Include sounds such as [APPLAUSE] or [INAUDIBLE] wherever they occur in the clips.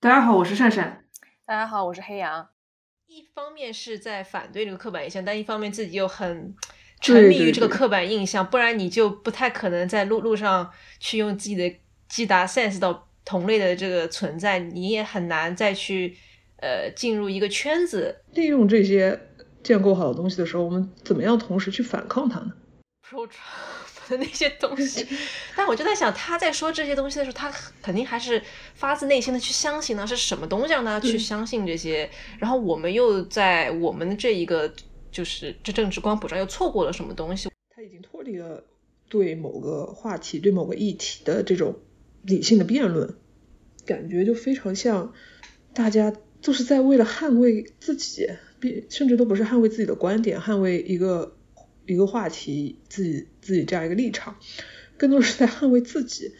大家好，我是善善。大家好，我是黑羊。一方面是在反对这个刻板印象，但一方面自己又很沉迷于这个刻板印象，不然你就不太可能在路路上去用自己的击达 sense 到同类的这个存在，你也很难再去呃进入一个圈子。利用这些建构好的东西的时候，我们怎么样同时去反抗它呢？的那些东西，[LAUGHS] 但我就在想，他在说这些东西的时候，他肯定还是发自内心的去相信呢，是什么东西让他去相信这些？然后我们又在我们的这一个就是这政治光谱上又错过了什么东西？他已经脱离了对某个话题、对某个议题的这种理性的辩论，感觉就非常像大家就是在为了捍卫自己，并甚至都不是捍卫自己的观点，捍卫一个。一个话题，自己自己这样一个立场，更多是在捍卫自己。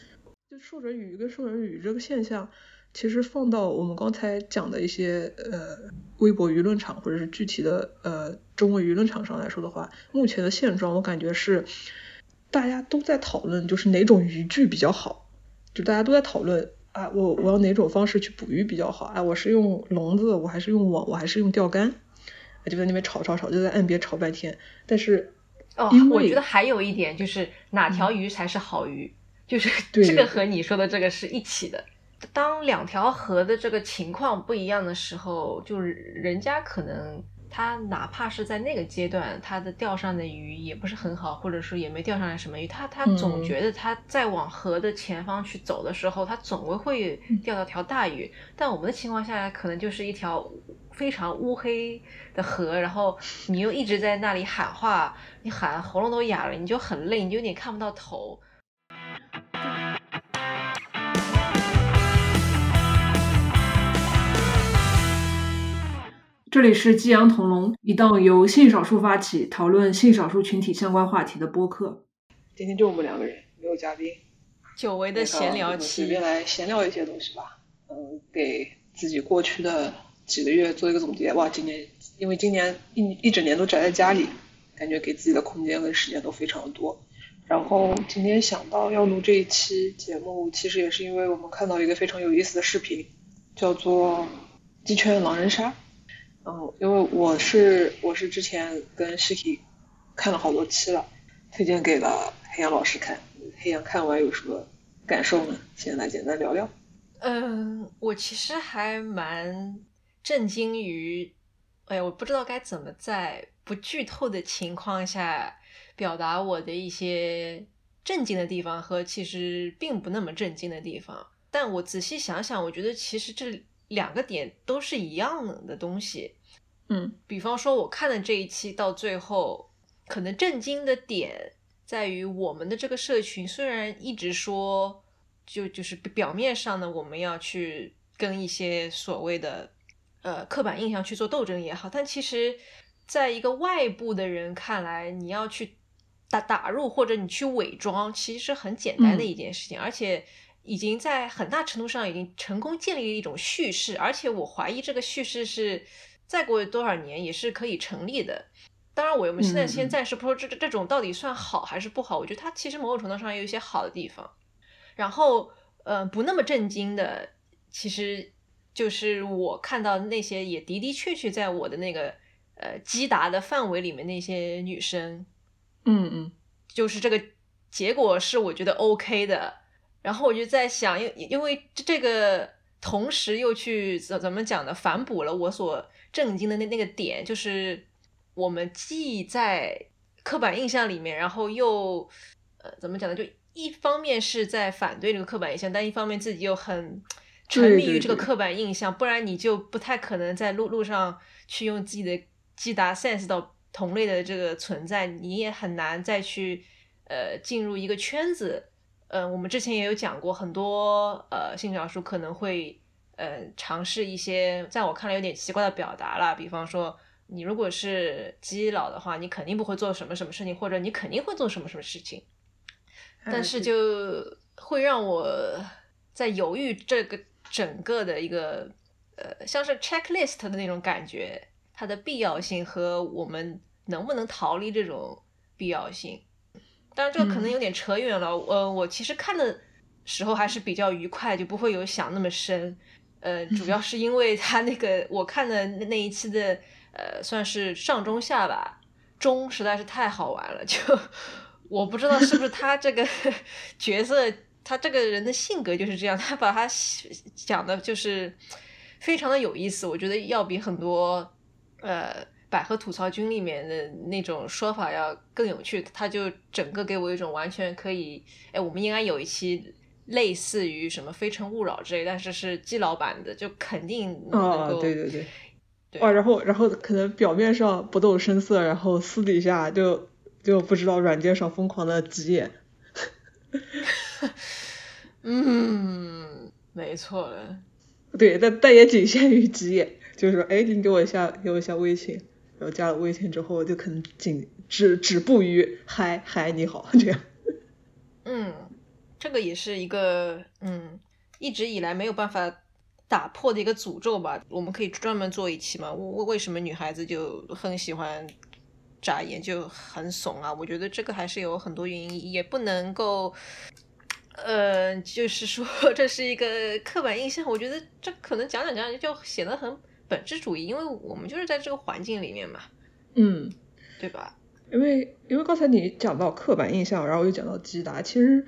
就受人语跟受人语这个现象，其实放到我们刚才讲的一些呃微博舆论场或者是具体的呃中文舆论场上来说的话，目前的现状我感觉是大家都在讨论，就是哪种渔具比较好，就大家都在讨论啊，我我要哪种方式去捕鱼比较好啊，我是用笼子，我还是用网，我还是用钓竿，就在那边吵吵吵，就在岸边吵半天，但是。哦，我觉得还有一点就是哪条鱼才是好鱼，就是这个和你说的这个是一起的。当两条河的这个情况不一样的时候，就是人家可能他哪怕是在那个阶段，他的钓上的鱼也不是很好，或者说也没钓上来什么鱼，他他总觉得他在往河的前方去走的时候，他总归会钓到条大鱼。但我们的情况下，可能就是一条。非常乌黑的河，然后你又一直在那里喊话，你喊喉咙都哑了，你就很累，你就有点看不到头。这里是激扬同龙，一档由性少数发起讨论性少数群体相关话题的播客。今天就我们两个人，没有嘉宾，久违的闲聊期，随便来闲聊一些东西吧。嗯，给自己过去的。几个月做一个总结，哇，今年因为今年一一整年都宅在家里，感觉给自己的空间跟时间都非常的多。然后今天想到要录这一期节目，其实也是因为我们看到一个非常有意思的视频，叫做《鸡圈狼人杀》。嗯，因为我是我是之前跟 Shiki 看了好多期了，推荐给了黑羊老师看。黑羊看完有什么感受呢？先来简单聊聊。嗯，我其实还蛮。震惊于，哎呀，我不知道该怎么在不剧透的情况下表达我的一些震惊的地方和其实并不那么震惊的地方。但我仔细想想，我觉得其实这两个点都是一样的东西。嗯，比方说我看的这一期到最后，可能震惊的点在于我们的这个社群虽然一直说，就就是表面上呢，我们要去跟一些所谓的。呃，刻板印象去做斗争也好，但其实，在一个外部的人看来，你要去打打入或者你去伪装，其实是很简单的一件事情，而且已经在很大程度上已经成功建立了一种叙事，而且我怀疑这个叙事是再过多少年也是可以成立的。当然，我们现在先暂时不说这这种到底算好还是不好，我觉得它其实某种程度上有一些好的地方。然后，呃，不那么震惊的，其实。就是我看到那些也的的确确在我的那个呃击打的范围里面那些女生，嗯嗯，就是这个结果是我觉得 OK 的。然后我就在想，因因为这个同时又去怎怎么讲呢？反哺了我所震惊的那那个点，就是我们既在刻板印象里面，然后又呃怎么讲呢？就一方面是在反对这个刻板印象，但一方面自己又很。沉迷于这个刻板印象，不然你就不太可能在路路上去用自己的击达 sense 到同类的这个存在，你也很难再去呃进入一个圈子。嗯，我们之前也有讲过，很多呃性少数可能会呃尝试一些在我看来有点奇怪的表达了，比方说你如果是基佬的话，你肯定不会做什么什么事情，或者你肯定会做什么什么事情，但是就会让我在犹豫这个。整个的一个呃，像是 checklist 的那种感觉，它的必要性和我们能不能逃离这种必要性。当然，这个可能有点扯远了。呃，我其实看的时候还是比较愉快，就不会有想那么深。呃，主要是因为他那个我看的那一期的，呃，算是上中下吧，中实在是太好玩了，就 [LAUGHS] 我不知道是不是他这个 [LAUGHS] 角色，他这个人的性格就是这样，他把他讲的就是非常的有意思，我觉得要比很多呃百合吐槽君里面的那种说法要更有趣，他就整个给我一种完全可以，哎，我们应该有一期。类似于什么《非诚勿扰》之类，但是是季老板的，就肯定能够对对对，哇，然后然后可能表面上不动声色，然后私底下就就不知道软件上疯狂的急眼。[LAUGHS] 嗯，没错了。对，但但也仅限于急眼，就是说，哎，你给我一下，给我一下微信，然后加了微信之后，就可能仅止止步于嗨嗨你好这样。嗯。这个也是一个嗯，一直以来没有办法打破的一个诅咒吧。我们可以专门做一期嘛？为为什么女孩子就很喜欢眨眼，就很怂啊？我觉得这个还是有很多原因，也不能够，呃，就是说 [LAUGHS] 这是一个刻板印象。我觉得这可能讲讲讲讲就显得很本质主义，因为我们就是在这个环境里面嘛，嗯，对吧？因为因为刚才你讲到刻板印象，然后又讲到基达，其实。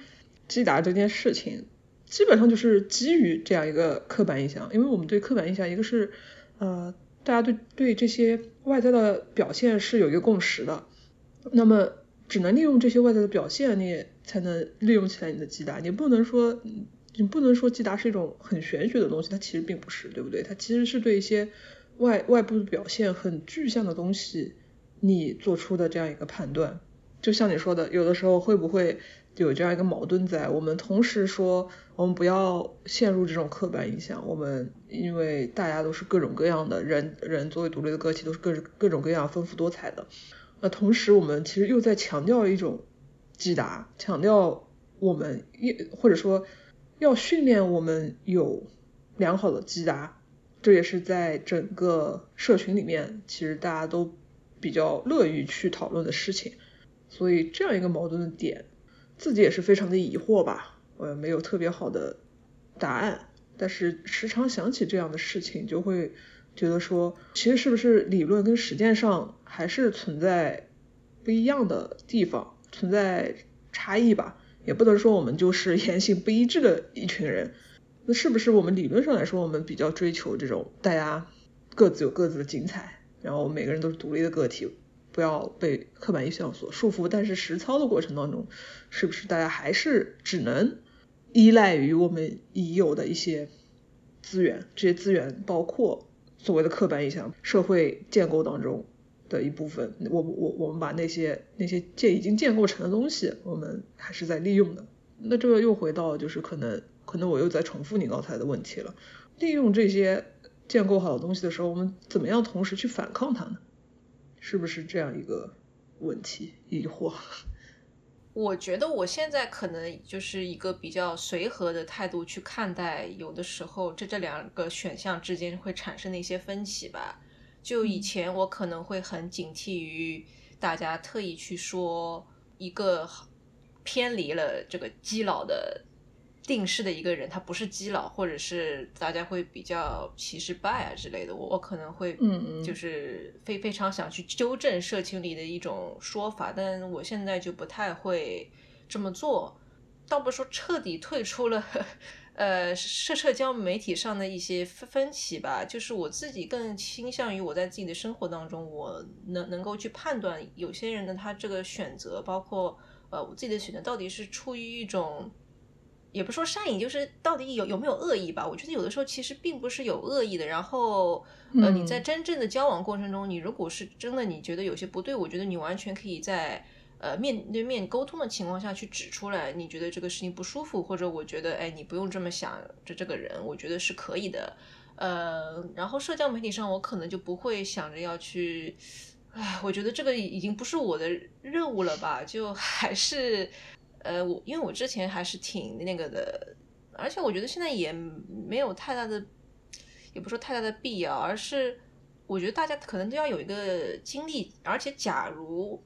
击打这件事情，基本上就是基于这样一个刻板印象，因为我们对刻板印象，一个是呃，大家对对这些外在的表现是有一个共识的，那么只能利用这些外在的表现，你才能利用起来你的击打，你不能说你不能说击打是一种很玄学的东西，它其实并不是，对不对？它其实是对一些外外部的表现很具象的东西，你做出的这样一个判断，就像你说的，有的时候会不会？有这样一个矛盾在，我们同时说，我们不要陷入这种刻板印象。我们因为大家都是各种各样的人，人作为独立的个体都是各各种各样丰富多彩的。那同时，我们其实又在强调一种击打，强调我们一或者说要训练我们有良好的击打。这也是在整个社群里面，其实大家都比较乐于去讨论的事情。所以这样一个矛盾的点。自己也是非常的疑惑吧，我没有特别好的答案，但是时常想起这样的事情，就会觉得说，其实是不是理论跟实践上还是存在不一样的地方，存在差异吧，也不能说我们就是言行不一致的一群人，那是不是我们理论上来说，我们比较追求这种大家各自有各自的精彩，然后每个人都是独立的个体。不要被刻板印象所束缚，但是实操的过程当中，是不是大家还是只能依赖于我们已有的一些资源？这些资源包括所谓的刻板印象，社会建构当中的一部分。我我我们把那些那些建已经建构成的东西，我们还是在利用的。那这个又回到就是可能可能我又在重复你刚才的问题了。利用这些建构好的东西的时候，我们怎么样同时去反抗它呢？是不是这样一个问题疑惑？[LAUGHS] 我觉得我现在可能就是一个比较随和的态度去看待，有的时候这这两个选项之间会产生的一些分歧吧。就以前我可能会很警惕于大家特意去说一个偏离了这个基佬的。定势的一个人，他不是基佬，或者是大家会比较歧视拜啊之类的，我我可能会，嗯就是非非常想去纠正社群里的一种说法，但我现在就不太会这么做，倒不是说彻底退出了，呃社社交媒体上的一些分分歧吧，就是我自己更倾向于我在自己的生活当中，我能能够去判断有些人的他这个选择，包括呃我自己的选择到底是出于一种。也不说善意，就是到底有有没有恶意吧？我觉得有的时候其实并不是有恶意的。然后，呃，你在真正的交往过程中，你如果是真的你觉得有些不对，我觉得你完全可以在呃面对面沟通的情况下去指出来。你觉得这个事情不舒服，或者我觉得哎，你不用这么想，这这个人，我觉得是可以的。呃，然后社交媒体上，我可能就不会想着要去，唉，我觉得这个已经不是我的任务了吧？就还是。呃，我因为我之前还是挺那个的，而且我觉得现在也没有太大的，也不说太大的必要，而是我觉得大家可能都要有一个经历，而且假如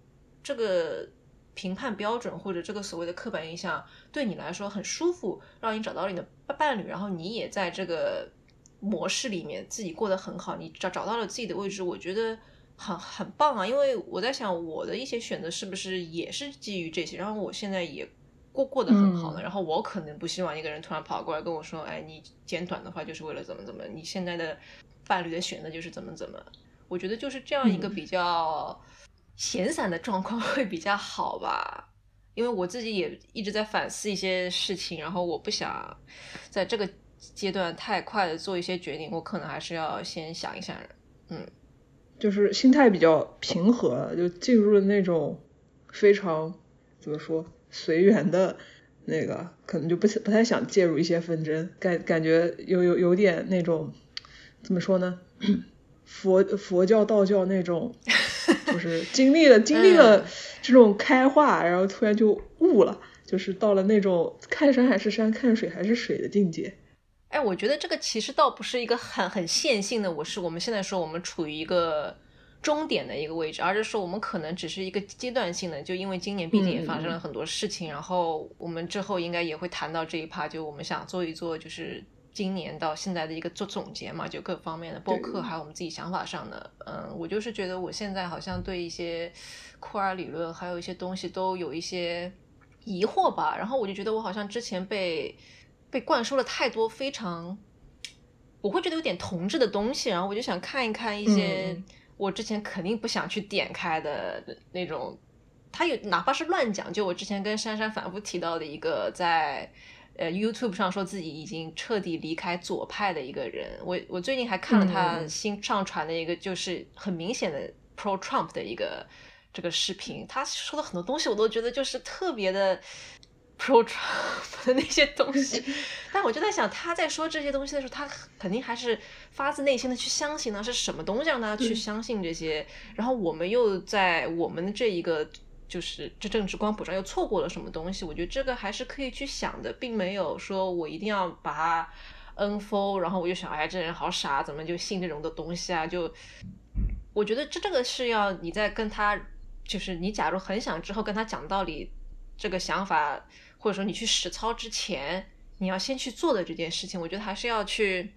这个评判标准或者这个所谓的刻板印象对你来说很舒服，让你找到了你的伴侣，然后你也在这个模式里面自己过得很好，你找找到了自己的位置，我觉得很很棒啊。因为我在想，我的一些选择是不是也是基于这些，然后我现在也过过得很好呢。然后我可能不希望一个人突然跑过来跟我说，哎，你剪短的话就是为了怎么怎么，你现在的伴侣的选择就是怎么怎么。我觉得就是这样一个比较闲散的状况 [LAUGHS] 会比较好吧。因为我自己也一直在反思一些事情，然后我不想在这个阶段太快的做一些决定，我可能还是要先想一想，嗯，就是心态比较平和，就进入了那种非常怎么说随缘的那个，可能就不不太想介入一些纷争，感感觉有有有点那种怎么说呢，佛佛教道教那种。[LAUGHS] 就是经历了经历了这种开化，然后突然就悟了，就是到了那种看山还是山，看水还是水的境界。哎，我觉得这个其实倒不是一个很很线性的，我是我们现在说我们处于一个终点的一个位置，而是说我们可能只是一个阶段性的，就因为今年毕竟也发生了很多事情，然后我们之后应该也会谈到这一趴，就我们想做一做，就是。今年到现在的一个做总结嘛，就各方面的播客，还有我们自己想法上的，嗯，我就是觉得我现在好像对一些库尔理论，还有一些东西都有一些疑惑吧。然后我就觉得我好像之前被被灌输了太多非常，我会觉得有点同质的东西。然后我就想看一看一些我之前肯定不想去点开的那种，他有哪怕是乱讲，就我之前跟珊珊反复提到的一个在。呃，YouTube 上说自己已经彻底离开左派的一个人，我我最近还看了他新上传的一个，就是很明显的 Pro Trump 的一个这个视频，他说的很多东西我都觉得就是特别的 Pro Trump 的那些东西，[LAUGHS] 但我就在想他在说这些东西的时候，他肯定还是发自内心的去相信呢，是什么东西让他去相信这些，然后我们又在我们的这一个。就是这政治光谱上又错过了什么东西？我觉得这个还是可以去想的，并没有说我一定要把它 unfold，然后我就想，哎，这人好傻，怎么就信这种的东西啊？就我觉得这这个是要你在跟他，就是你假如很想之后跟他讲道理，这个想法或者说你去实操之前，你要先去做的这件事情，我觉得还是要去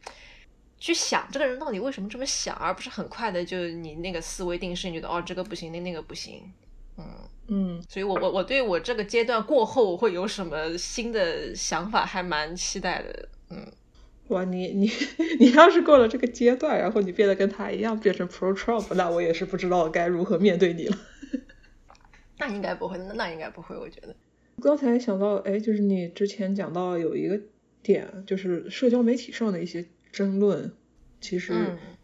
去想这个人到底为什么这么想，而不是很快的就你那个思维定式，你觉得哦这个不行，那那个不行，嗯。嗯，所以，我我我对我这个阶段过后会有什么新的想法，还蛮期待的。嗯，哇，你你你要是过了这个阶段，然后你变得跟他一样变成 Pro Trump，那我也是不知道该如何面对你了。[LAUGHS] 那应该不会，那那应该不会，我觉得。刚才想到，哎，就是你之前讲到有一个点，就是社交媒体上的一些争论。其实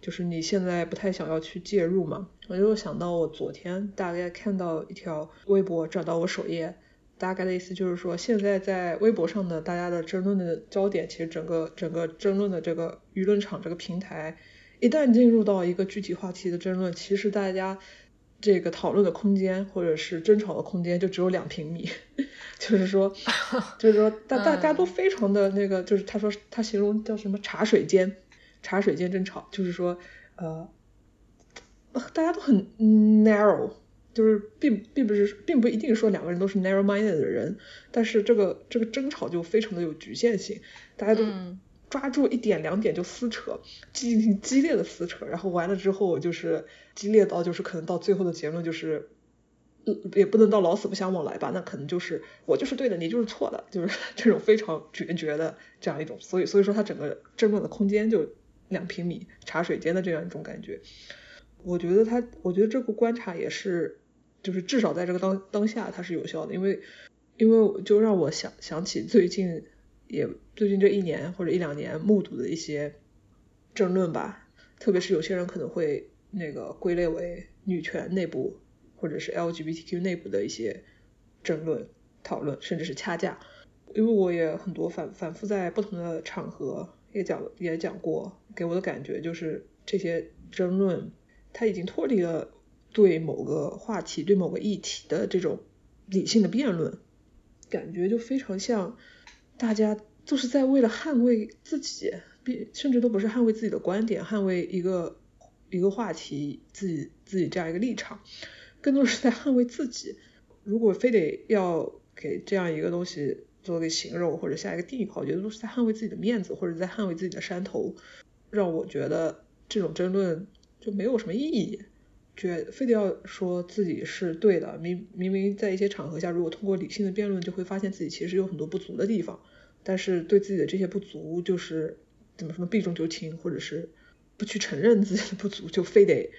就是你现在不太想要去介入嘛，我就想到我昨天大概看到一条微博转到我首页，大概的意思就是说，现在在微博上的大家的争论的焦点，其实整个整个争论的这个舆论场这个平台，一旦进入到一个具体话题的争论，其实大家这个讨论的空间或者是争吵的空间就只有两平米，[LAUGHS] 就是说 [LAUGHS] 就是说大大家都非常的那个，就是他说他形容叫什么茶水间。茶水间争吵，就是说，呃，大家都很 narrow，就是并并不是，并不一定说两个人都是 narrow minded 的人，但是这个这个争吵就非常的有局限性，大家都抓住一点两点就撕扯，进行激烈的撕扯，然后完了之后就是激烈到就是可能到最后的结论就是，也不能到老死不相往来吧，那可能就是我就是对的，你就是错的，就是这种非常决绝的这样一种，所以所以说他整个争论的空间就。两平米茶水间的这样一种感觉，我觉得他，我觉得这个观察也是，就是至少在这个当当下它是有效的，因为因为就让我想想起最近也最近这一年或者一两年目睹的一些争论吧，特别是有些人可能会那个归类为女权内部或者是 LGBTQ 内部的一些争论讨论，甚至是掐架，因为我也很多反反复在不同的场合。也讲也讲过，给我的感觉就是这些争论，它已经脱离了对某个话题、对某个议题的这种理性的辩论，感觉就非常像大家就是在为了捍卫自己，并甚至都不是捍卫自己的观点，捍卫一个一个话题自己自己这样一个立场，更多是在捍卫自己。如果非得要给这样一个东西。做个形容或者下一个定义的话，我觉得都是在捍卫自己的面子，或者在捍卫自己的山头。让我觉得这种争论就没有什么意义，觉非得要说自己是对的，明明明在一些场合下，如果通过理性的辩论，就会发现自己其实有很多不足的地方，但是对自己的这些不足就是怎么说呢，避重就轻，或者是不去承认自己的不足，就非得，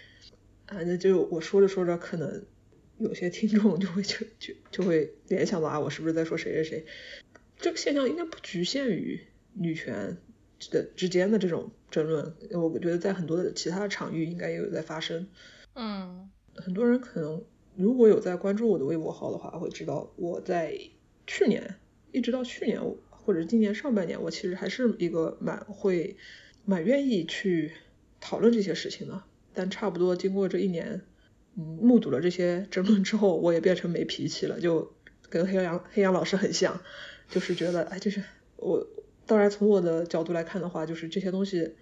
反正就我说着说着，可能有些听众就会就就就会联想到啊，我是不是在说谁谁谁？这个现象应该不局限于女权的之间的这种争论，我觉得在很多的其他的场域应该也有在发生。嗯，很多人可能如果有在关注我的微博号的话，会知道我在去年一直到去年或者今年上半年，我其实还是一个蛮会蛮愿意去讨论这些事情的。但差不多经过这一年，嗯，目睹了这些争论之后，我也变成没脾气了，就跟黑羊黑羊老师很像。就是觉得，哎，就是我，当然从我的角度来看的话，就是这些东西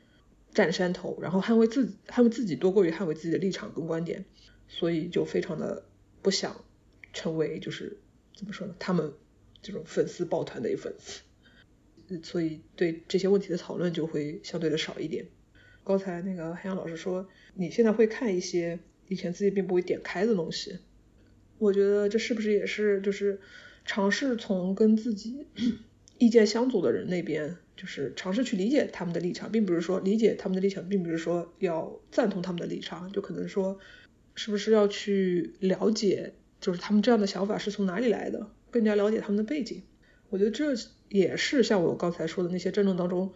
占山头，然后捍卫自己，捍卫自己多过于捍卫自己的立场跟观点，所以就非常的不想成为就是怎么说呢，他们这种粉丝抱团的一粉丝，所以对这些问题的讨论就会相对的少一点。刚才那个黑羊老师说，你现在会看一些以前自己并不会点开的东西，我觉得这是不是也是就是。尝试从跟自己意见相左的人那边，就是尝试去理解他们的立场，并不是说理解他们的立场，并不是说要赞同他们的立场，就可能说是不是要去了解，就是他们这样的想法是从哪里来的，更加了解他们的背景。我觉得这也是像我刚才说的那些争论当中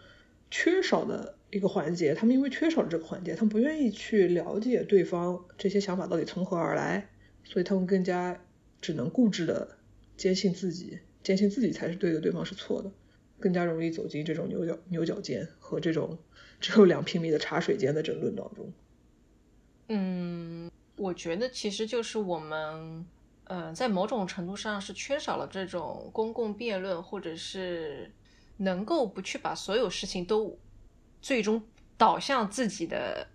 缺少的一个环节，他们因为缺少了这个环节，他们不愿意去了解对方这些想法到底从何而来，所以他们更加只能固执的。坚信自己，坚信自己才是对的，对方是错的，更加容易走进这种牛角牛角尖和这种只有两平米的茶水间的争论当中。嗯，我觉得其实就是我们，呃，在某种程度上是缺少了这种公共辩论，或者是能够不去把所有事情都最终导向自己的，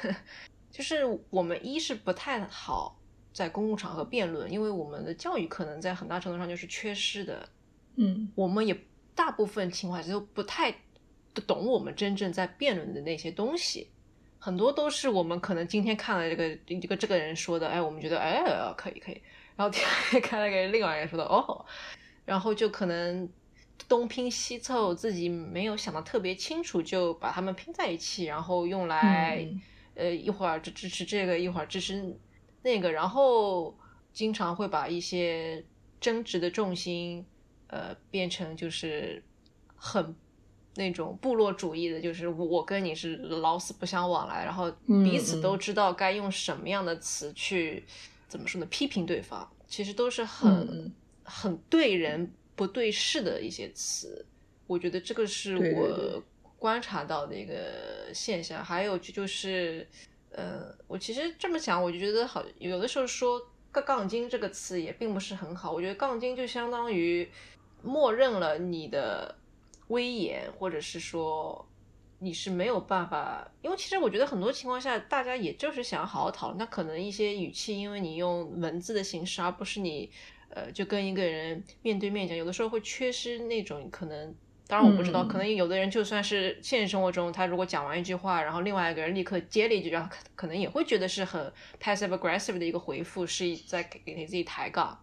[LAUGHS] 就是我们一是不太好。在公共场合辩论，因为我们的教育可能在很大程度上就是缺失的，嗯，我们也大部分情况下都不太懂我们真正在辩论的那些东西，很多都是我们可能今天看了这个这个这个人说的，哎，我们觉得哎可以可以，然后第二天看了个另外一个人说的哦，然后就可能东拼西凑，自己没有想的特别清楚，就把他们拼在一起，然后用来呃一会儿支支持这个，一会儿支持。那个，然后经常会把一些争执的重心，呃，变成就是很那种部落主义的，就是我跟你是老死不相往来，然后彼此都知道该用什么样的词去怎么说呢？批评对方，其实都是很很对人不对事的一些词。我觉得这个是我观察到的一个现象。还有就就是。呃，我其实这么想，我就觉得好，有的时候说“杠杠精”这个词也并不是很好。我觉得“杠精”就相当于默认了你的威严，或者是说你是没有办法。因为其实我觉得很多情况下，大家也就是想好好讨论。那可能一些语气，因为你用文字的形式，而不是你呃就跟一个人面对面讲，有的时候会缺失那种可能。当然我不知道，可能有的人就算是现实生活中，他如果讲完一句话，然后另外一个人立刻接了一句，然后可可能也会觉得是很 passive aggressive 的一个回复，是在给给自己抬杠。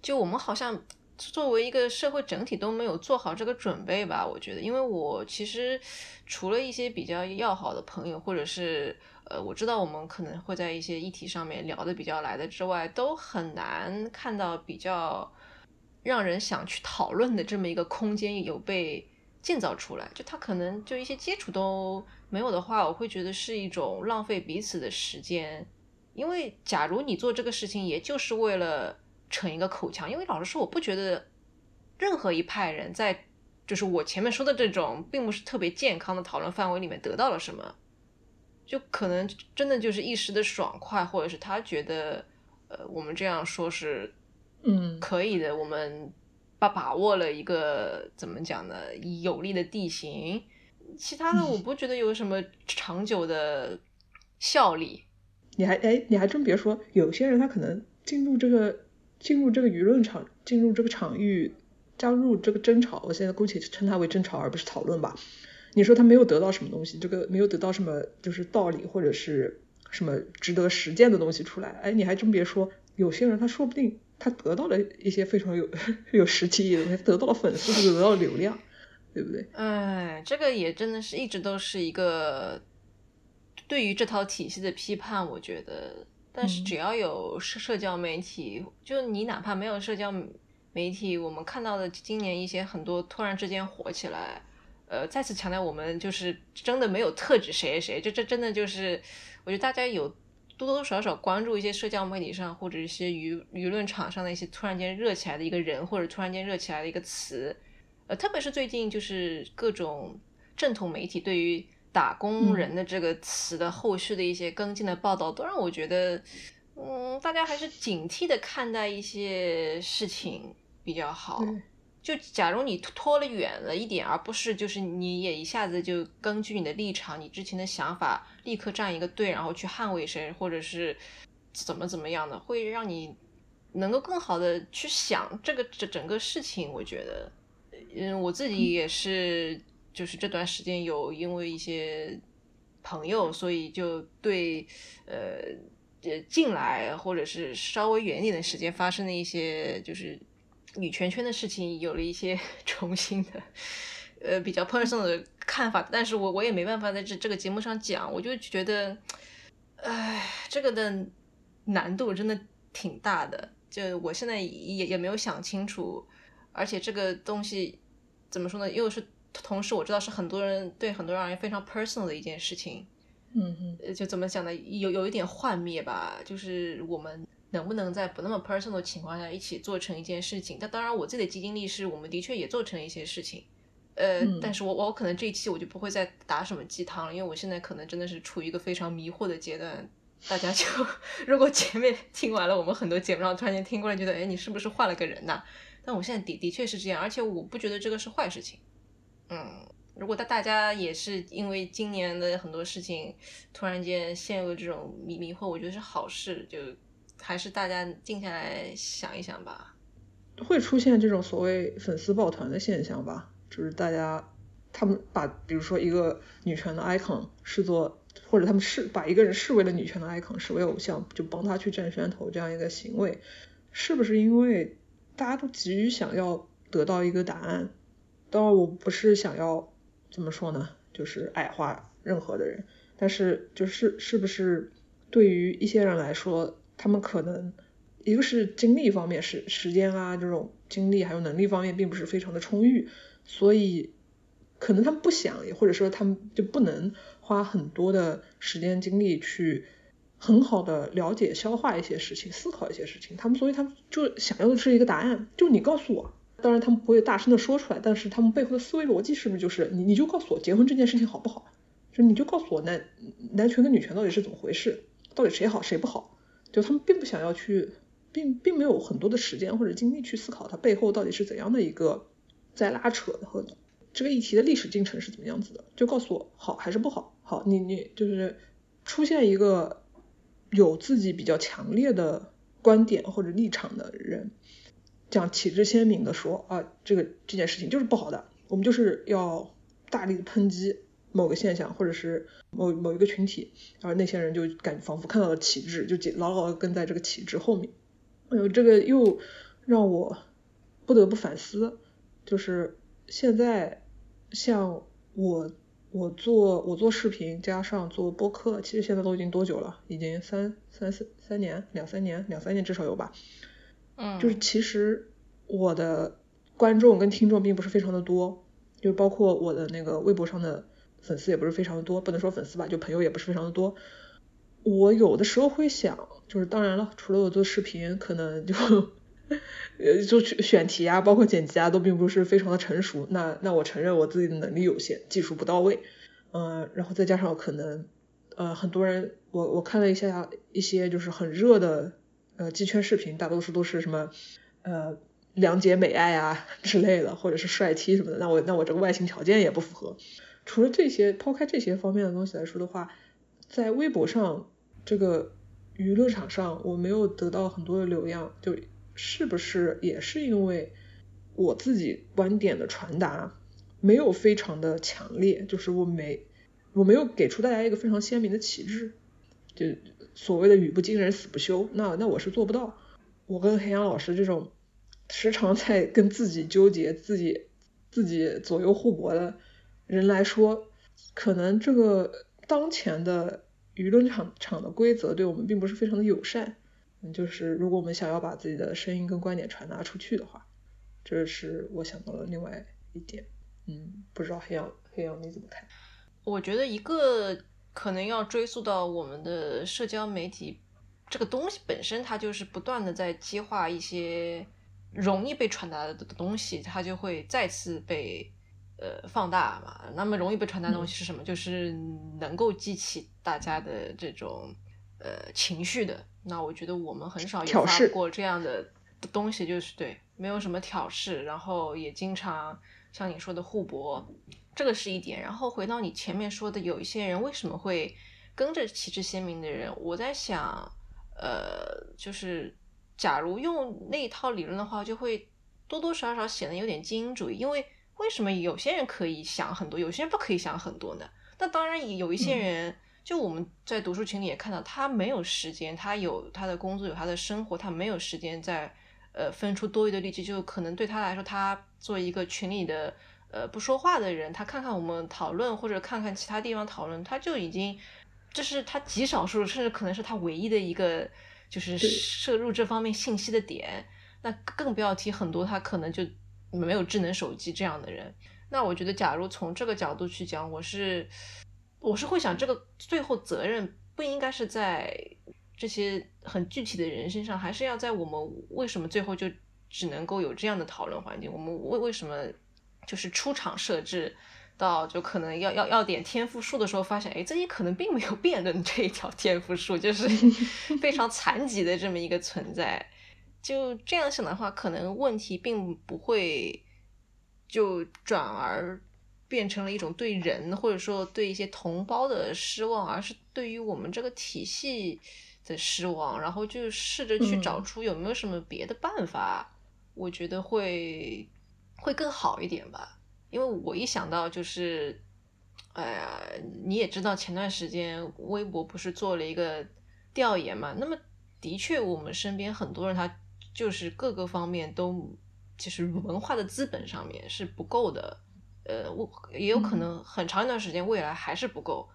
就我们好像作为一个社会整体都没有做好这个准备吧？我觉得，因为我其实除了一些比较要好的朋友，或者是呃，我知道我们可能会在一些议题上面聊得比较来的之外，都很难看到比较。让人想去讨论的这么一个空间有被建造出来，就他可能就一些接触都没有的话，我会觉得是一种浪费彼此的时间。因为假如你做这个事情，也就是为了逞一个口腔。因为老实说，我不觉得任何一派人在就是我前面说的这种并不是特别健康的讨论范围里面得到了什么，就可能真的就是一时的爽快，或者是他觉得呃我们这样说是。嗯，可以的。我们把把握了一个怎么讲呢？有利的地形，其他的我不觉得有什么长久的效力。你还哎，你还真别说，有些人他可能进入这个进入这个舆论场，进入这个场域，加入这个争吵。我现在姑且称它为争吵，而不是讨论吧。你说他没有得到什么东西，这个没有得到什么就是道理或者是什么值得实践的东西出来，哎，你还真别说，有些人他说不定他得到了一些非常有 [LAUGHS] 有实际意义的，他得到了粉丝，他得到了流量，对不对？哎，这个也真的是一直都是一个对于这套体系的批判，我觉得。但是只要有社社交媒体，就你哪怕没有社交媒体，我们看到的今年一些很多突然之间火起来，呃，再次强调我们就是真的没有特指谁谁，这这真的就是，我觉得大家有多多少少关注一些社交媒体上或者一些舆舆论场上的一些突然间热起来的一个人或者突然间热起来的一个词，呃，特别是最近就是各种正统媒体对于。打工人的这个词的后续的一些跟进的报道，都让我觉得，嗯，大家还是警惕的看待一些事情比较好。就假如你拖了远了一点，而不是就是你也一下子就根据你的立场、你之前的想法立刻站一个队，然后去捍卫谁，或者是怎么怎么样的，会让你能够更好的去想这个整整个事情。我觉得，嗯，我自己也是。就是这段时间有因为一些朋友，所以就对呃呃近来或者是稍微远一点的时间发生的一些就是女权圈的事情有了一些 [LAUGHS] 重新的呃比较 personal 的看法，但是我我也没办法在这这个节目上讲，我就觉得，唉，这个的难度真的挺大的，就我现在也也没有想清楚，而且这个东西怎么说呢，又是。同时我知道是很多人对很多人而言非常 personal 的一件事情，嗯哼，就怎么讲呢？有有一点幻灭吧，就是我们能不能在不那么 personal 的情况下一起做成一件事情？但当然，我自己的基金历是，我们的确也做成了一些事情，呃，但是我我可能这一期我就不会再打什么鸡汤了，因为我现在可能真的是处于一个非常迷惑的阶段。大家就如果前面听完了我们很多节目，然后突然间听过来，觉得哎，你是不是换了个人呐？但我现在的的确是这样，而且我不觉得这个是坏事情。嗯，如果大大家也是因为今年的很多事情突然间陷入这种迷迷惑，我觉得是好事，就还是大家静下来想一想吧。会出现这种所谓粉丝抱团的现象吧？就是大家他们把比如说一个女权的 icon 视作，或者他们视把一个人视为了女权的 icon，视为偶像，就帮他去占山头这样一个行为，是不是因为大家都急于想要得到一个答案？当然，我不是想要怎么说呢，就是矮化任何的人，但是就是是不是对于一些人来说，他们可能一个是精力方面，是时间啊这种精力还有能力方面并不是非常的充裕，所以可能他们不想，或者说他们就不能花很多的时间精力去很好的了解消化一些事情，思考一些事情，他们所以他们就想要的是一个答案，就你告诉我。当然，他们不会大声的说出来，但是他们背后的思维逻辑是不是就是你你就告诉我结婚这件事情好不好？就你就告诉我男男权跟女权到底是怎么回事？到底谁好谁不好？就他们并不想要去，并并没有很多的时间或者精力去思考它背后到底是怎样的一个在拉扯和这个议题的历史进程是怎么样子的？就告诉我好还是不好？好，你你就是出现一个有自己比较强烈的观点或者立场的人。这样旗帜鲜明的说啊，这个这件事情就是不好的，我们就是要大力的抨击某个现象或者是某某一个群体，然后那些人就感仿佛看到了旗帜，就牢牢的跟在这个旗帜后面。哎呦，这个又让我不得不反思，就是现在像我我做我做视频加上做播客，其实现在都已经多久了？已经三三四三年两三年两三年至少有吧。嗯，就是其实我的观众跟听众并不是非常的多，就包括我的那个微博上的粉丝也不是非常的多，不能说粉丝吧，就朋友也不是非常的多。我有的时候会想，就是当然了，除了我做视频，可能就呃就选题啊，包括剪辑啊，都并不是非常的成熟。那那我承认我自己的能力有限，技术不到位。嗯，然后再加上可能呃很多人，我我看了一下一些就是很热的。呃，鸡圈视频大多数都是什么呃良洁美爱啊 [LAUGHS] 之类的，或者是帅 T 什么的。那我那我这个外形条件也不符合。除了这些，抛开这些方面的东西来说的话，在微博上这个舆论场上，我没有得到很多的流量，就是不是也是因为我自己观点的传达没有非常的强烈，就是我没我没有给出大家一个非常鲜明的旗帜，就所谓的语不惊人死不休，那那我是做不到。我跟黑羊老师这种时常在跟自己纠结、自己自己左右互搏的人来说，可能这个当前的舆论场场的规则对我们并不是非常的友善。嗯，就是如果我们想要把自己的声音跟观点传达出去的话，这是我想到的另外一点。嗯，不知道黑羊黑羊你怎么看？我觉得一个可能要追溯到我们的社交媒体这个东西本身，它就是不断的在激化一些容易被传达的东西，它就会再次被呃放大嘛。那么容易被传达的东西是什么？就是能够激起大家的这种呃情绪的。那我觉得我们很少有发过这样的东西，就是对，没有什么挑事，然后也经常像你说的互搏，这个是一点。然后回到你前面说的，有一些人为什么会跟着旗帜鲜明的人？我在想，呃，就是假如用那一套理论的话，就会多多少少显得有点精英主义。因为为什么有些人可以想很多，有些人不可以想很多呢？那当然有一些人。就我们在读书群里也看到，他没有时间，他有他的工作，有他的生活，他没有时间在呃分出多余的力气。就可能对他来说，他作为一个群里的呃不说话的人，他看看我们讨论或者看看其他地方讨论，他就已经这是他极少数，甚至可能是他唯一的一个就是摄入这方面信息的点。那更不要提很多他可能就没有智能手机这样的人。那我觉得，假如从这个角度去讲，我是。我是会想，这个最后责任不应该是在这些很具体的人身上，还是要在我们为什么最后就只能够有这样的讨论环境？我们为为什么就是出场设置到就可能要要要点天赋树的时候，发现哎自己可能并没有 [LAUGHS] 辩论这一条天赋树，就是 [LAUGHS] 非常残疾的这么一个存在。就这样想的话，可能问题并不会就转而。变成了一种对人或者说对一些同胞的失望，而是对于我们这个体系的失望，然后就试着去找出有没有什么别的办法，我觉得会会更好一点吧。因为我一想到就是，哎呀，你也知道前段时间微博不是做了一个调研嘛，那么的确我们身边很多人他就是各个方面都其实文化的资本上面是不够的。呃，我也有可能很长一段时间未来还是不够。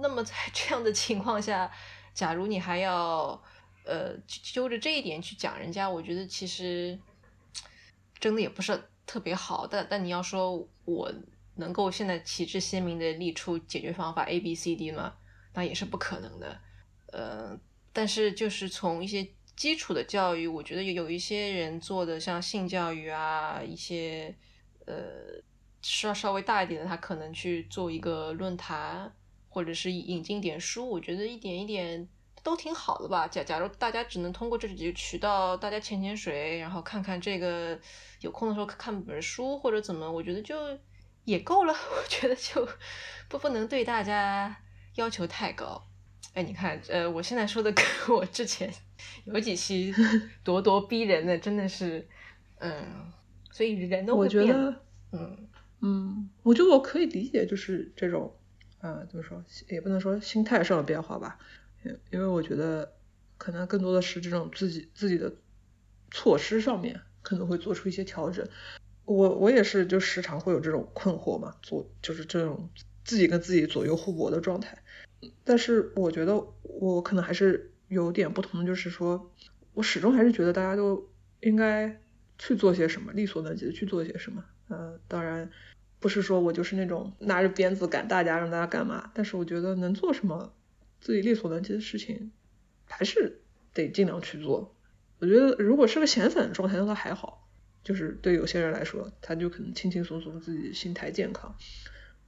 那么在 [LAUGHS] 这样的情况下，假如你还要呃揪着这一点去讲人家，我觉得其实真的也不是特别好。但但你要说我能够现在旗帜鲜明的立出解决方法 A B C D 吗？那也是不可能的。呃，但是就是从一些基础的教育，我觉得有一些人做的像性教育啊，一些呃。稍稍微大一点的，他可能去做一个论坛，或者是引进点书，我觉得一点一点都挺好的吧。假假如大家只能通过这几个渠道，大家潜潜水，然后看看这个，有空的时候看本书或者怎么，我觉得就也够了。[LAUGHS] 我觉得就不不能对大家要求太高。哎，你看，呃，我现在说的跟我之前有几期 [LAUGHS] 咄咄逼人的，真的是，嗯，所以人都会变，嗯。嗯，我觉得我可以理解，就是这种，嗯，怎么说，也不能说心态上的变化吧，因因为我觉得可能更多的是这种自己自己的措施上面可能会做出一些调整。我我也是，就时常会有这种困惑嘛，左就是这种自己跟自己左右互搏的状态。但是我觉得我可能还是有点不同，就是说我始终还是觉得大家都应该去做些什么，力所能及的去做些什么。呃，当然。不是说我就是那种拿着鞭子赶大家让大家干嘛，但是我觉得能做什么自己力所能及的事情，还是得尽量去做。我觉得如果是个闲散的状态，那倒还好，就是对有些人来说，他就可能轻轻松松，自己心态健康。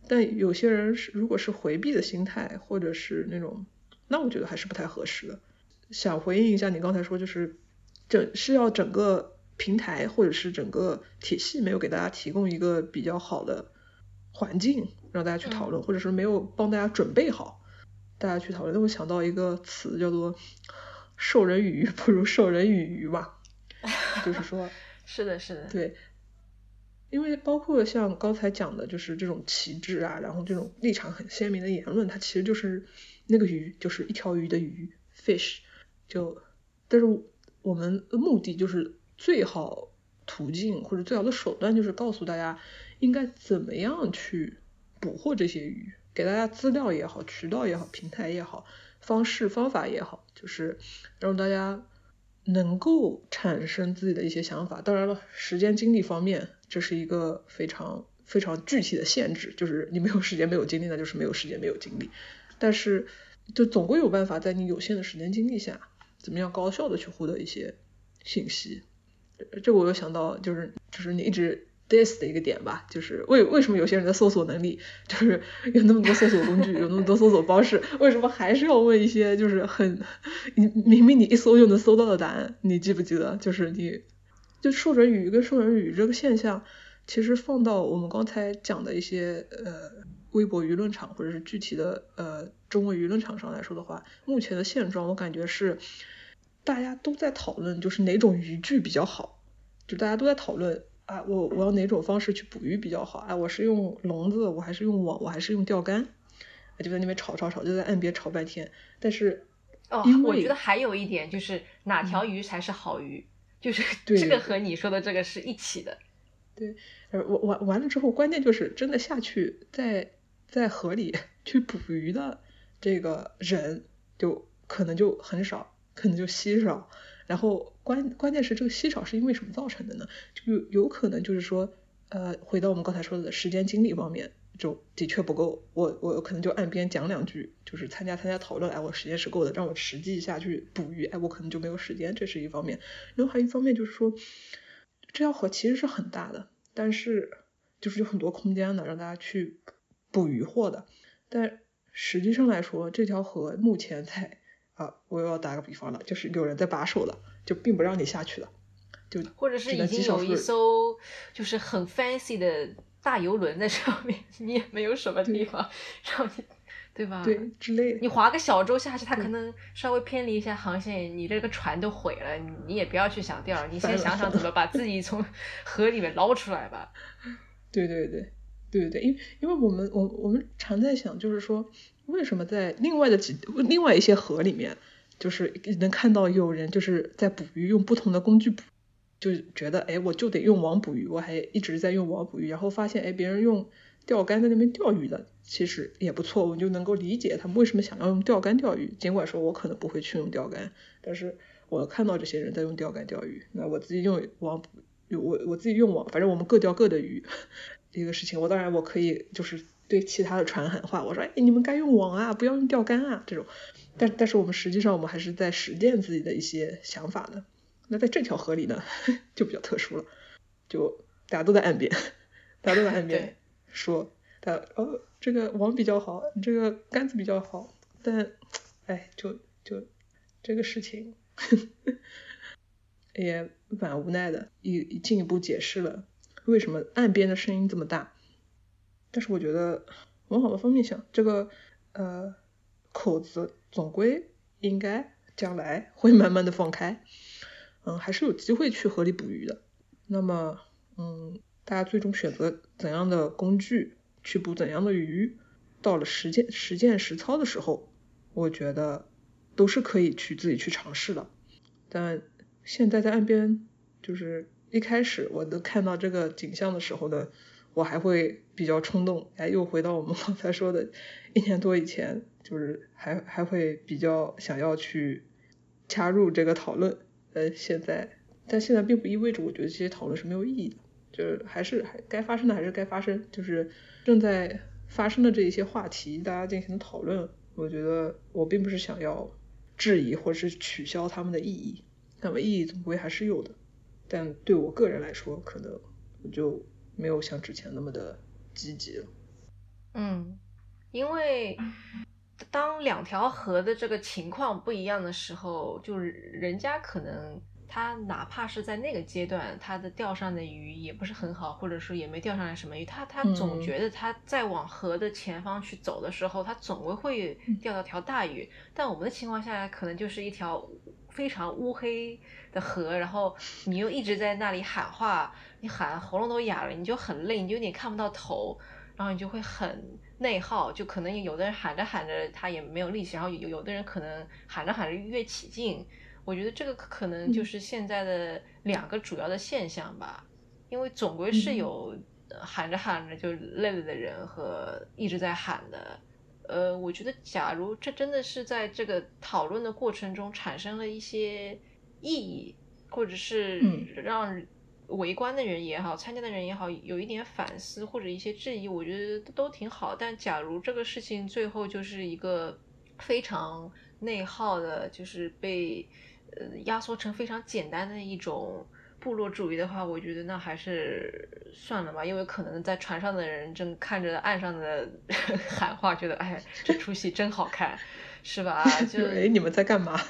但有些人是如果是回避的心态，或者是那种，那我觉得还是不太合适的。想回应一下你刚才说，就是整是要整个。平台或者是整个体系没有给大家提供一个比较好的环境，让大家去讨论，或者是没有帮大家准备好，大家去讨论。那我想到一个词叫做“授人以鱼不如授人以渔”吧，就是说，[LAUGHS] 是的，是的，对，因为包括像刚才讲的，就是这种旗帜啊，然后这种立场很鲜明的言论，它其实就是那个鱼，就是一条鱼的鱼，fish，就，但是我们的目的就是最好途径或者最好的手段，就是告诉大家应该怎么样去捕获这些鱼，给大家资料也好，渠道也好，平台也好，方式方法也好，就是让大家能够产生自己的一些想法。当然了，时间精力方面。这是一个非常非常具体的限制，就是你没有时间没有精力，那就是没有时间没有精力。但是就总归有办法在你有限的时间精力下，怎么样高效的去获得一些信息。这我又想到就是就是你一直 diss 的一个点吧，就是为为什么有些人的搜索能力就是 [LAUGHS] 有那么多搜索工具，有那么多搜索方式，为什么还是要问一些就是很 [LAUGHS] 你明明你一搜就能搜到的答案？你记不记得？就是你。就授准鱼跟授准语这个现象，其实放到我们刚才讲的一些呃微博舆论场或者是具体的呃中文舆论场上来说的话，目前的现状我感觉是大家都在讨论就是哪种渔具比较好，就大家都在讨论啊我我要哪种方式去捕鱼比较好啊我是用笼子我还是用网我还是用钓竿，就在那边吵吵吵就在岸边吵半天，但是哦我觉得还有一点就是哪条鱼才是好鱼。就是这个和你说的这个是一起的，对，呃，完完完了之后，关键就是真的下去在在河里 [LAUGHS] 去捕鱼的这个人就可能就很少，可能就稀少。然后关关键是这个稀少是因为什么造成的呢？就有可能就是说，呃，回到我们刚才说的时间精力方面。就的确不够，我我可能就岸边讲两句，就是参加参加讨论，哎，我时间是够的，让我实际下去捕鱼，哎，我可能就没有时间，这是一方面。然后还有一方面就是说，这条河其实是很大的，但是就是有很多空间的让大家去捕鱼获的，但实际上来说，这条河目前在啊，我又要打个比方了，就是有人在把守了，就并不让你下去了，就或者是已经有一艘就是很 fancy 的。大游轮在上面，[LAUGHS] 你也没有什么地方让你，对吧？对，之类的。你划个小舟下去，它可能稍微偏离一下航线，你这个船都毁了。你也不要去想钓，你先想想怎么把自己从 [LAUGHS] 河里面捞出来吧。对对对，对对对，因因为我们我我们常在想，就是说为什么在另外的几另外一些河里面，就是能看到有人就是在捕鱼，用不同的工具捕。就觉得哎，我就得用网捕鱼，我还一直在用网捕鱼，然后发现哎，别人用钓竿在那边钓鱼的，其实也不错，我就能够理解他们为什么想要用钓竿钓鱼。尽管说我可能不会去用钓竿，但是我看到这些人在用钓竿钓鱼，那我自己用网捕，我我自己用网，反正我们各钓各的鱼，[LAUGHS] 一个事情。我当然我可以就是对其他的船喊话，我说哎，你们该用网啊，不要用钓竿啊这种。但但是我们实际上我们还是在实践自己的一些想法的。那在这条河里呢，就比较特殊了，就大家都在岸边，大家都在岸边说，他哦这个网比较好，你这个杆子比较好，但哎就就这个事情 [LAUGHS] 也蛮无奈的，一进一步解释了为什么岸边的声音这么大。但是我觉得往好的方面想，这个呃口子总归应该将来会慢慢的放开。嗯，还是有机会去河里捕鱼的。那么，嗯，大家最终选择怎样的工具去捕怎样的鱼，到了实践实践实操的时候，我觉得都是可以去自己去尝试的。但现在在岸边，就是一开始我都看到这个景象的时候呢，我还会比较冲动。哎，又回到我们刚才说的，一年多以前，就是还还会比较想要去加入这个讨论。呃，现在，但现在并不意味着我觉得这些讨论是没有意义的，就是还是还该发生的还是该发生，就是正在发生的这一些话题，大家进行讨论，我觉得我并不是想要质疑或者是取消他们的意义，那么意义总归还是有的，但对我个人来说，可能我就没有像之前那么的积极了。嗯，因为。当两条河的这个情况不一样的时候，就是人家可能他哪怕是在那个阶段，他的钓上的鱼也不是很好，或者说也没钓上来什么鱼，他他总觉得他在往河的前方去走的时候，他总归会钓到条大鱼。但我们的情况下可能就是一条非常乌黑的河，然后你又一直在那里喊话，你喊喉咙都哑了，你就很累，你就有点看不到头，然后你就会很内耗，就可能有的人喊着喊着他也没有力气，然后有有的人可能喊着喊着越起劲。我觉得这个可能就是现在的两个主要的现象吧，因为总归是有喊着喊着就累了的人和一直在喊的。呃，我觉得假如这真的是在这个讨论的过程中产生了一些意义，或者是让围观的人也好、参加的人也好有一点反思或者一些质疑，我觉得都挺好。但假如这个事情最后就是一个非常内耗的，就是被。呃，压缩成非常简单的一种部落主义的话，我觉得那还是算了吧，因为可能在船上的人正看着岸上的 [LAUGHS] 喊话，觉得哎，这出戏真好看，是吧？就 [LAUGHS] 哎，你们在干嘛？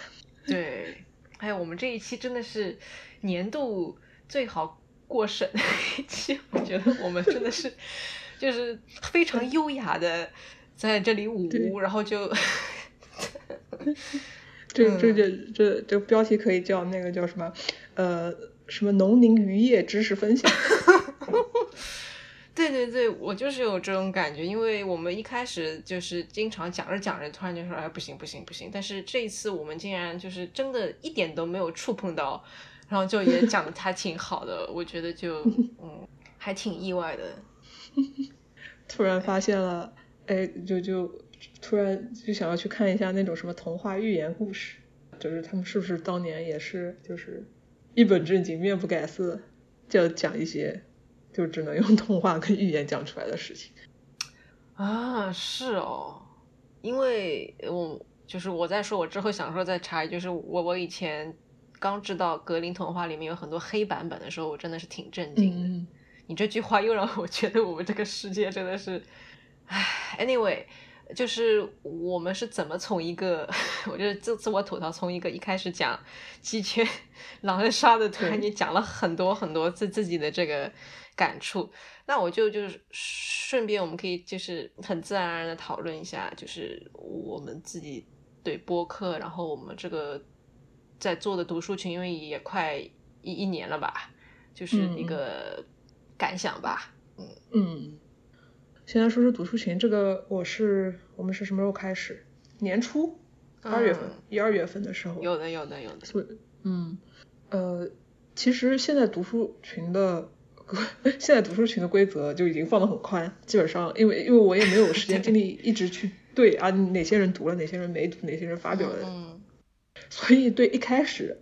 对，哎，我们这一期真的是年度最好过审的一期，[LAUGHS] 我觉得我们真的是 [LAUGHS] 就是非常优雅的在这里舞，然后就。[LAUGHS] 这这这这这标题可以叫那个叫什么？呃，什么农林渔业知识分享？对对对，我就是有这种感觉，因为我们一开始就是经常讲着讲着，突然就说哎不行不行不行，但是这一次我们竟然就是真的一点都没有触碰到，然后就也讲的还挺好的，我觉得就 [LAUGHS] 嗯还挺意外的。[LAUGHS] 突然发现了，哎，就就。突然就想要去看一下那种什么童话寓言故事，就是他们是不是当年也是就是一本正经面不改色，就讲一些就只能用童话跟寓言讲出来的事情啊？是哦，因为我就是我在说，我之后想说再查，就是我我以前刚知道格林童话里面有很多黑版本的时候，我真的是挺震惊的。你这句话又让我觉得我们这个世界真的是，唉，anyway。就是我们是怎么从一个，[LAUGHS] 我觉得自自我吐槽，从一个一开始讲鸡犬狼人杀的，突然间讲了很多很多自自己的这个感触。那我就就是顺便，我们可以就是很自然而然的讨论一下，就是我们自己对播客，然后我们这个在做的读书群，因为也快一一年了吧，就是一个感想吧。嗯嗯。先来说说读书群这个，我是我们是什么时候开始？年初，二月份，一二月份的时候。有的，有的，有的。是，嗯，呃，其实现在读书群的，[LAUGHS] 现在读书群的规则就已经放得很宽，基本上，因为因为我也没有时间 [LAUGHS] 精力一直去对啊哪些人读了，哪些人没读，哪些人发表了，嗯，所以对一开始，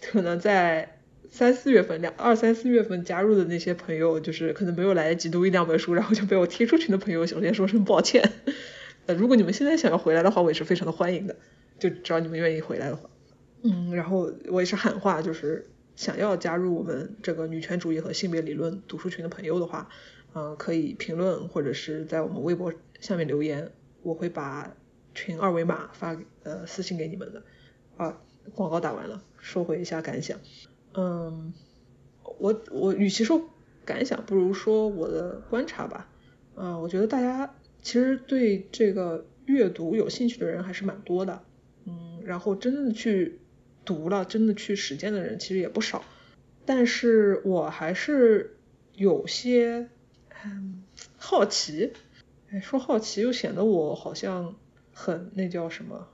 可能在。三四月份，两二三四月份加入的那些朋友，就是可能没有来得及读一两本书，然后就被我踢出群的朋友，首先说声抱歉。[LAUGHS] 呃，如果你们现在想要回来的话，我也是非常的欢迎的，就只要你们愿意回来的话。嗯，然后我也是喊话，就是想要加入我们这个女权主义和性别理论读书群的朋友的话，嗯，可以评论或者是在我们微博下面留言，我会把群二维码发呃私信给你们的。啊，广告打完了，收回一下感想。嗯，我我与其说感想，不如说我的观察吧。嗯，我觉得大家其实对这个阅读有兴趣的人还是蛮多的。嗯，然后真的去读了，真的去实践的人其实也不少。但是我还是有些嗯好奇，哎，说好奇又显得我好像很那叫什么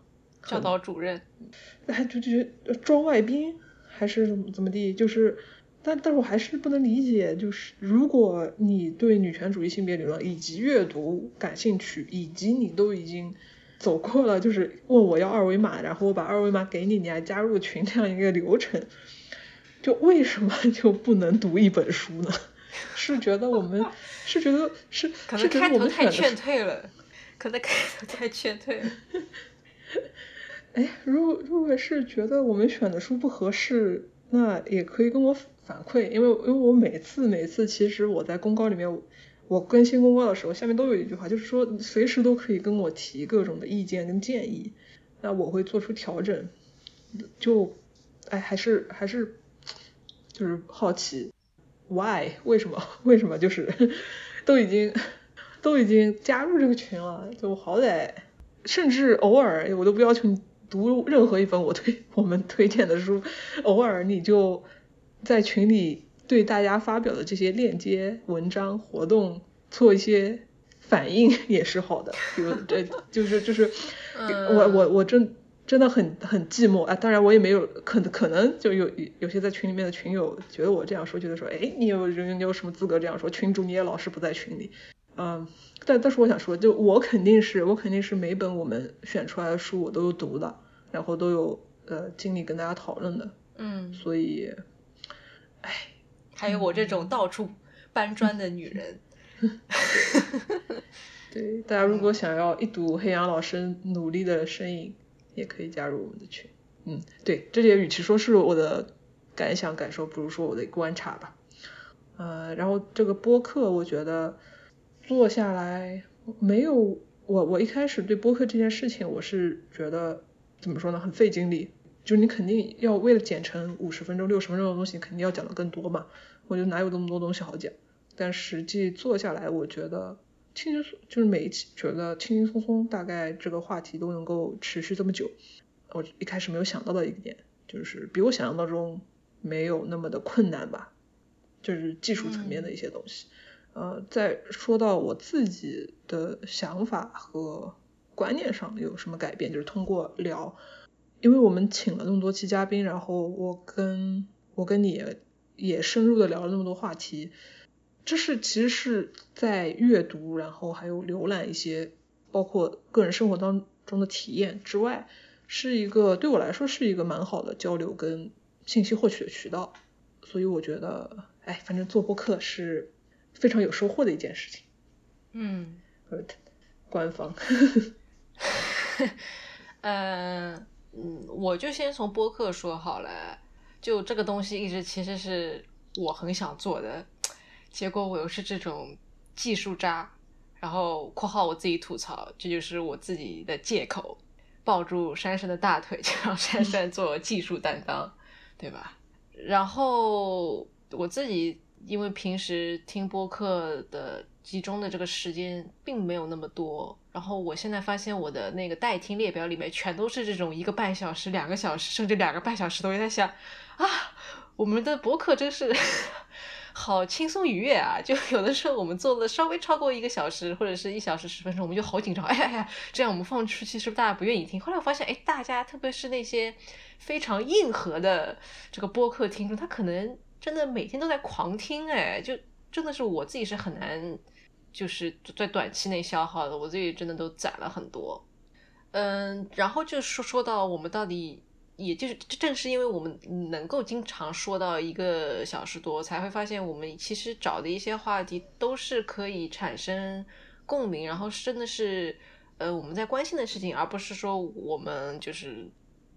教导主任，[LAUGHS] 哎，就就装外宾。还是怎么怎么地，就是，但但是我还是不能理解，就是如果你对女权主义性别理论以及阅读感兴趣，以及你都已经走过了，就是问我要二维码，然后我把二维码给你，你还加入群这样一个流程，就为什么就不能读一本书呢？[LAUGHS] 是觉得我们是觉得是可能开头太劝退了，可能开头太劝退了。[LAUGHS] 哎，如果如果是觉得我们选的书不合适，那也可以跟我反馈，因为因为我每次每次其实我在公告里面，我更新公告的时候，下面都有一句话，就是说随时都可以跟我提各种的意见跟建议，那我会做出调整。就，哎，还是还是就是好奇，why 为什么为什么就是 [LAUGHS] 都已经都已经加入这个群了，就好歹甚至偶尔我都不要求你。读任何一本我推我们推荐的书，[LAUGHS] 偶尔你就在群里对大家发表的这些链接、文章、活动做一些反应也是好的。[LAUGHS] 比如这就是就是我我我真真的很很寂寞啊！当然我也没有可能可能就有有些在群里面的群友觉得我这样说，觉得说哎你有你有什么资格这样说？群主你也老是不在群里。嗯，但但是我想说，就我肯定是我肯定是每本我们选出来的书我都有读的，然后都有呃经历跟大家讨论的，嗯，所以，哎，还有我这种到处搬砖的女人，[LAUGHS] 对，大家如果想要一睹黑羊老师努力的身影，也可以加入我们的群，嗯，对，这些与其说是我的感想感受，不如说我的观察吧，呃，然后这个播客，我觉得。做下来没有我，我一开始对播客这件事情，我是觉得怎么说呢，很费精力。就是你肯定要为了剪成五十分钟、六十分钟的东西，肯定要讲的更多嘛。我就哪有那么多东西好讲？但实际做下来，我觉得轻轻松，就是每一期觉得轻轻松松，大概这个话题都能够持续这么久。我一开始没有想到的一点，就是比我想象当中没有那么的困难吧，就是技术层面的一些东西。呃，在说到我自己的想法和观念上有什么改变，就是通过聊，因为我们请了那么多期嘉宾，然后我跟我跟你也深入的聊了那么多话题，这是其实是在阅读，然后还有浏览一些包括个人生活当中的体验之外，是一个对我来说是一个蛮好的交流跟信息获取的渠道，所以我觉得，哎，反正做播客是。非常有收获的一件事情。嗯，官方。嗯 [LAUGHS] 嗯，我就先从播客说好了。就这个东西一直其实是我很想做的，结果我又是这种技术渣。然后（括号我自己吐槽），这就是我自己的借口。抱住珊珊的大腿，就让珊珊做技术担当，对吧？然后我自己。因为平时听播客的集中的这个时间并没有那么多，然后我现在发现我的那个待听列表里面全都是这种一个半小时、两个小时，甚至两个半小时，都在想啊，我们的播客真是好轻松愉悦啊！就有的时候我们做的稍微超过一个小时或者是一小时十分钟，我们就好紧张，哎呀呀，这样我们放出去是不是大家不愿意听？后来我发现，哎，大家特别是那些非常硬核的这个播客听众，他可能。真的每天都在狂听哎，就真的是我自己是很难，就是在短期内消耗的。我自己真的都攒了很多，嗯，然后就说说到我们到底，也就是正是因为我们能够经常说到一个小时多，才会发现我们其实找的一些话题都是可以产生共鸣，然后真的是呃我们在关心的事情，而不是说我们就是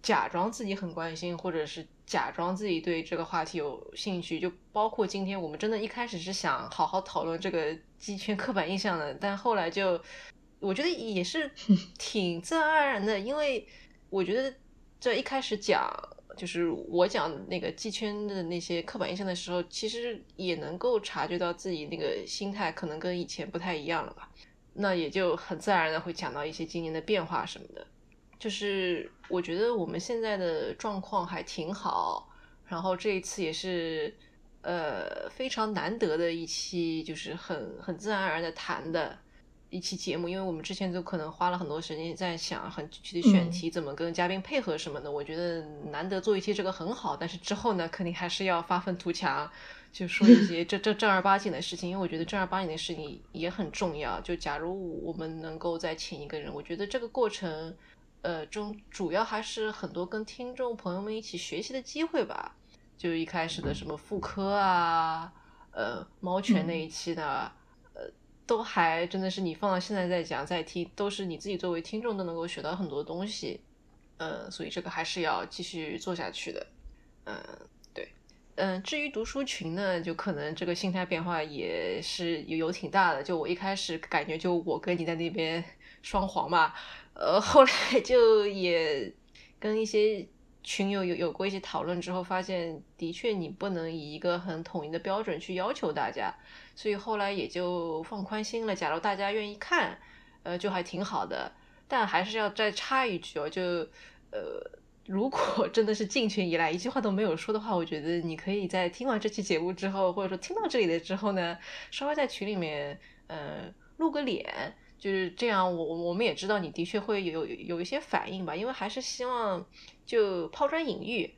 假装自己很关心，或者是。假装自己对这个话题有兴趣，就包括今天我们真的一开始是想好好讨论这个鸡圈刻板印象的，但后来就我觉得也是 [LAUGHS] 挺自然而然的，因为我觉得这一开始讲就是我讲那个鸡圈的那些刻板印象的时候，其实也能够察觉到自己那个心态可能跟以前不太一样了吧，那也就很自然的会讲到一些今年的变化什么的。就是我觉得我们现在的状况还挺好，然后这一次也是呃非常难得的一期，就是很很自然而然的谈的一期节目，因为我们之前就可能花了很多时间在想很具体的选题怎么跟嘉宾配合什么的，我觉得难得做一期这个很好，但是之后呢肯定还是要发愤图强，就说一些正 [LAUGHS] 正正儿八经的事情，因为我觉得正儿八经的事情也很重要。就假如我们能够再请一个人，我觉得这个过程。呃，中主要还是很多跟听众朋友们一起学习的机会吧。就一开始的什么妇科啊，呃，猫犬那一期的，呃，都还真的是你放到现在再讲再听，都是你自己作为听众都能够学到很多东西。呃，所以这个还是要继续做下去的。嗯，对，嗯，至于读书群呢，就可能这个心态变化也是有有挺大的。就我一开始感觉，就我跟你在那边双簧嘛。呃，后来 [LAUGHS] 就也跟一些群友有有过一些讨论之后，发现的确你不能以一个很统一的标准去要求大家，所以后来也就放宽心了。假如大家愿意看，呃，就还挺好的。但还是要再插一句哦，就呃，如果 [LAUGHS] 真的是进群以来一句话都没有说的话，我觉得你可以在听完这期节目之后，或者说听到这里的之后呢，稍微在群里面呃露个脸，就是这样，我我们也知道你的确会有有一些反应吧，因为还是希望就抛砖引玉。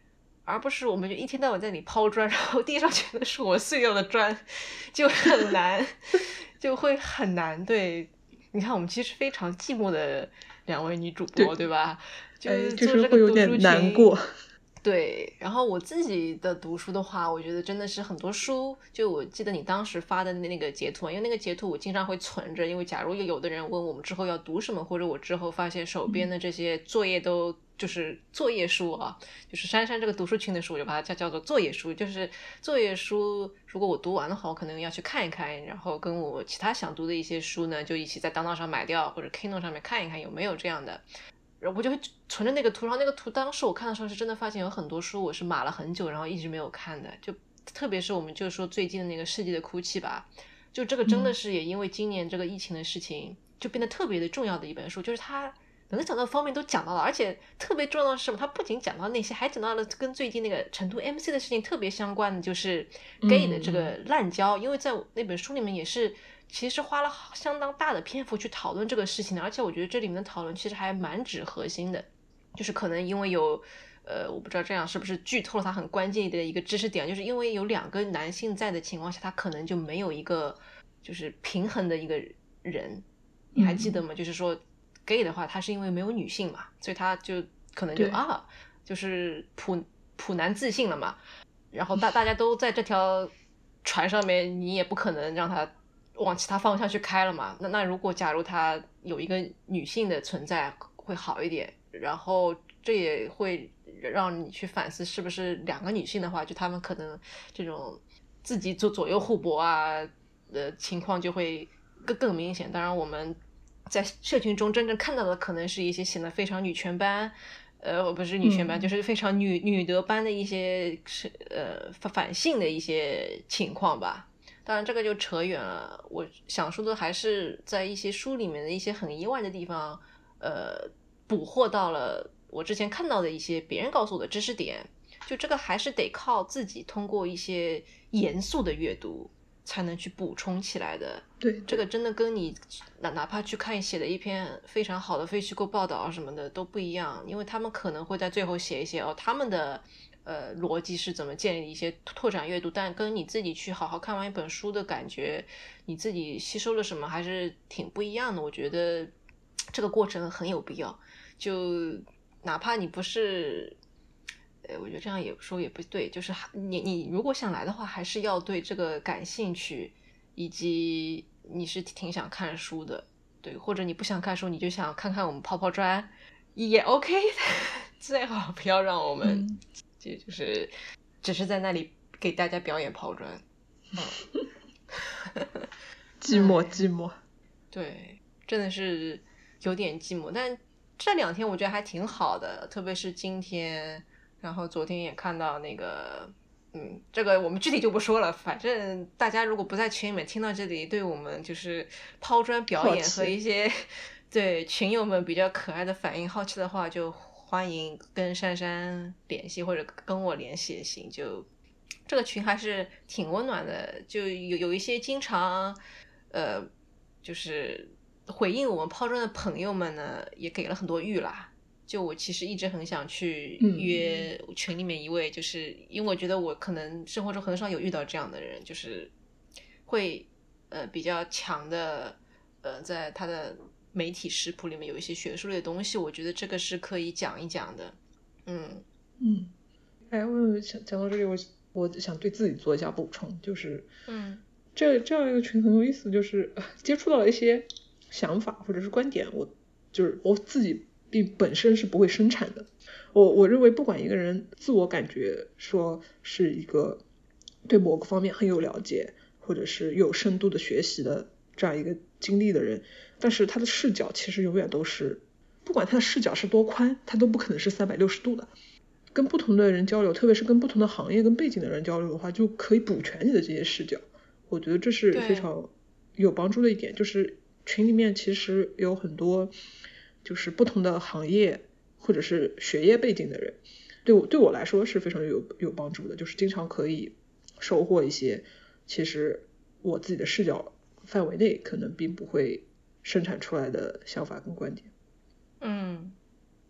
而不是我们就一天到晚在里抛砖，然后地上全都是我碎掉的砖，就很难，[LAUGHS] 就会很难。对，你看我们其实非常寂寞的两位女主播，对吧？就就是会有点难过。[LAUGHS] 对，然后我自己的读书的话，我觉得真的是很多书。就我记得你当时发的那个截图，因为那个截图我经常会存着，因为假如有的人问我们之后要读什么，或者我之后发现手边的这些作业都。就是作业书啊，就是珊珊这个读书群的书，我就把它叫叫做作业书。就是作业书，如果我读完的话，我可能要去看一看，然后跟我其他想读的一些书呢，就一起在当当上买掉，或者 Kindle 上面看一看有没有这样的。我就会存着那个图，然后那个图当时我看的时候是真的发现有很多书我是码了很久，然后一直没有看的。就特别是我们就说最近的那个世纪的哭泣吧，就这个真的是也因为今年这个疫情的事情，就变得特别的重要的一本书，就是它。能讲到方面都讲到了，而且特别重要的是什么？它不仅讲到那些，还讲到了跟最近那个成都 MC 的事情特别相关的，就是 gay 的这个滥交。因为在那本书里面也是，其实花了相当大的篇幅去讨论这个事情的。而且我觉得这里面的讨论其实还蛮指核心的，就是可能因为有，呃，我不知道这样是不是剧透了他很关键的一个知识点，就是因为有两个男性在的情况下，他可能就没有一个就是平衡的一个人。你还记得吗？就是说。gay 的话，他是因为没有女性嘛，所以他就可能就啊，就是普普男自信了嘛。然后大大家都在这条船上面，你也不可能让他往其他方向去开了嘛。那那如果假如他有一个女性的存在会好一点，然后这也会让你去反思，是不是两个女性的话，就他们可能这种自己左左右互搏啊的情况就会更更明显。当然我们。在社群中真正看到的可能是一些显得非常女权班，呃，不是女权班，就是非常女女德班的一些是呃反性的一些情况吧。当然这个就扯远了。我想说的还是在一些书里面的一些很意外的地方，呃，捕获到了我之前看到的一些别人告诉我的知识点。就这个还是得靠自己通过一些严肃的阅读。才能去补充起来的。对，这个真的跟你哪哪怕去看写的一篇非常好的非虚构报道啊什么的都不一样，因为他们可能会在最后写一些哦，他们的呃逻辑是怎么建立一些拓展阅读，但跟你自己去好好看完一本书的感觉，你自己吸收了什么还是挺不一样的。我觉得这个过程很有必要，就哪怕你不是。呃，我觉得这样也说也不对，就是你你如果想来的话，还是要对这个感兴趣，以及你是挺想看书的，对，或者你不想看书，你就想看看我们泡泡砖，也 OK，[LAUGHS] 最好不要让我们就就是只是在那里给大家表演抛砖，[LAUGHS] 寂寞寂寞，对，真的是有点寂寞，但这两天我觉得还挺好的，特别是今天。然后昨天也看到那个，嗯，这个我们具体就不说了。反正大家如果不在群里面听到这里，对我们就是抛砖表演和一些 [LAUGHS] 对群友们比较可爱的反应好奇的话，就欢迎跟珊珊联系或者跟我联系也行。就这个群还是挺温暖的，就有有一些经常呃，就是回应我们抛砖的朋友们呢，也给了很多玉啦。就我其实一直很想去约群里面一位，就是因为我觉得我可能生活中很少有遇到这样的人，就是会呃比较强的呃在他的媒体食谱里面有一些学术类的东西，我觉得这个是可以讲一讲的。嗯嗯，哎，我想讲到这里，我我想对自己做一下补充，就是嗯，这这样一个群很有意思，就是 [LAUGHS] 接触到了一些想法或者是观点，我就是我自己。并本身是不会生产的。我我认为，不管一个人自我感觉说是一个对某个方面很有了解，或者是有深度的学习的这样一个经历的人，但是他的视角其实永远都是，不管他的视角是多宽，他都不可能是三百六十度的。跟不同的人交流，特别是跟不同的行业跟背景的人交流的话，就可以补全你的这些视角。我觉得这是非常有帮助的一点。就是群里面其实有很多。就是不同的行业或者是学业背景的人，对我对我来说是非常有有帮助的，就是经常可以收获一些其实我自己的视角范围内可能并不会生产出来的想法跟观点。嗯，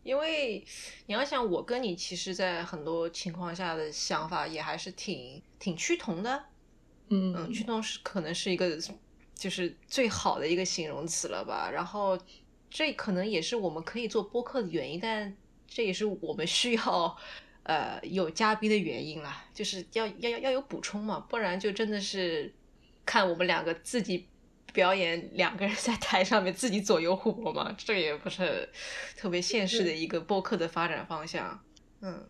因为你要想，我跟你其实，在很多情况下的想法也还是挺挺趋同的。嗯嗯，趋同是可能是一个就是最好的一个形容词了吧。然后这可能也是我们可以做播客的原因，但这也是我们需要呃有嘉宾的原因啦，就是要要要要有补充嘛，不然就真的是看我们两个自己表演，两个人在台上面自己左右互搏嘛，这也不是特别现实的一个播客的发展方向。嗯。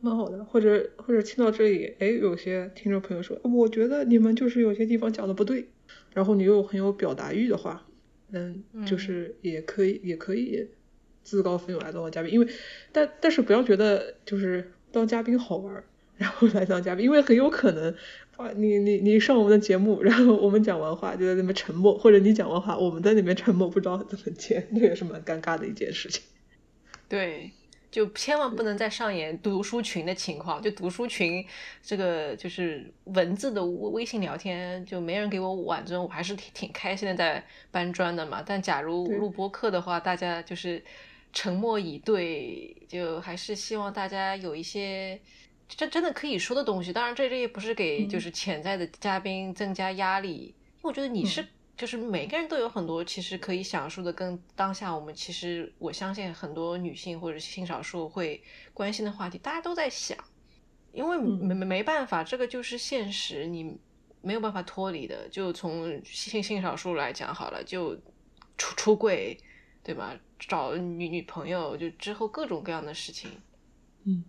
蛮好的，或者或者听到这里，哎，有些听众朋友说，我觉得你们就是有些地方讲的不对，然后你又很有表达欲的话，嗯，就是也可以也可以自告奋勇来当嘉宾，因为但但是不要觉得就是当嘉宾好玩，然后来当嘉宾，因为很有可能啊，你你你上我们的节目，然后我们讲完话就在那边沉默，或者你讲完话我们在那边沉默，不知道怎么接，这也是蛮尴尬的一件事情。对。就千万不能再上演读书群的情况，就读书群这个就是文字的微信聊天，就没人给我挽尊，我还是挺挺开心的在搬砖的嘛。但假如录播课的话，大家就是沉默以对，就还是希望大家有一些这真的可以说的东西。当然，这这也不是给就是潜在的嘉宾增加压力，因为我觉得你是。就是每个人都有很多其实可以讲述的，跟当下我们其实我相信很多女性或者性少数会关心的话题，大家都在想，因为没没没办法，这个就是现实，你没有办法脱离的。就从性性少数来讲好了，就出出柜，对吧？找女女朋友，就之后各种各样的事情。嗯，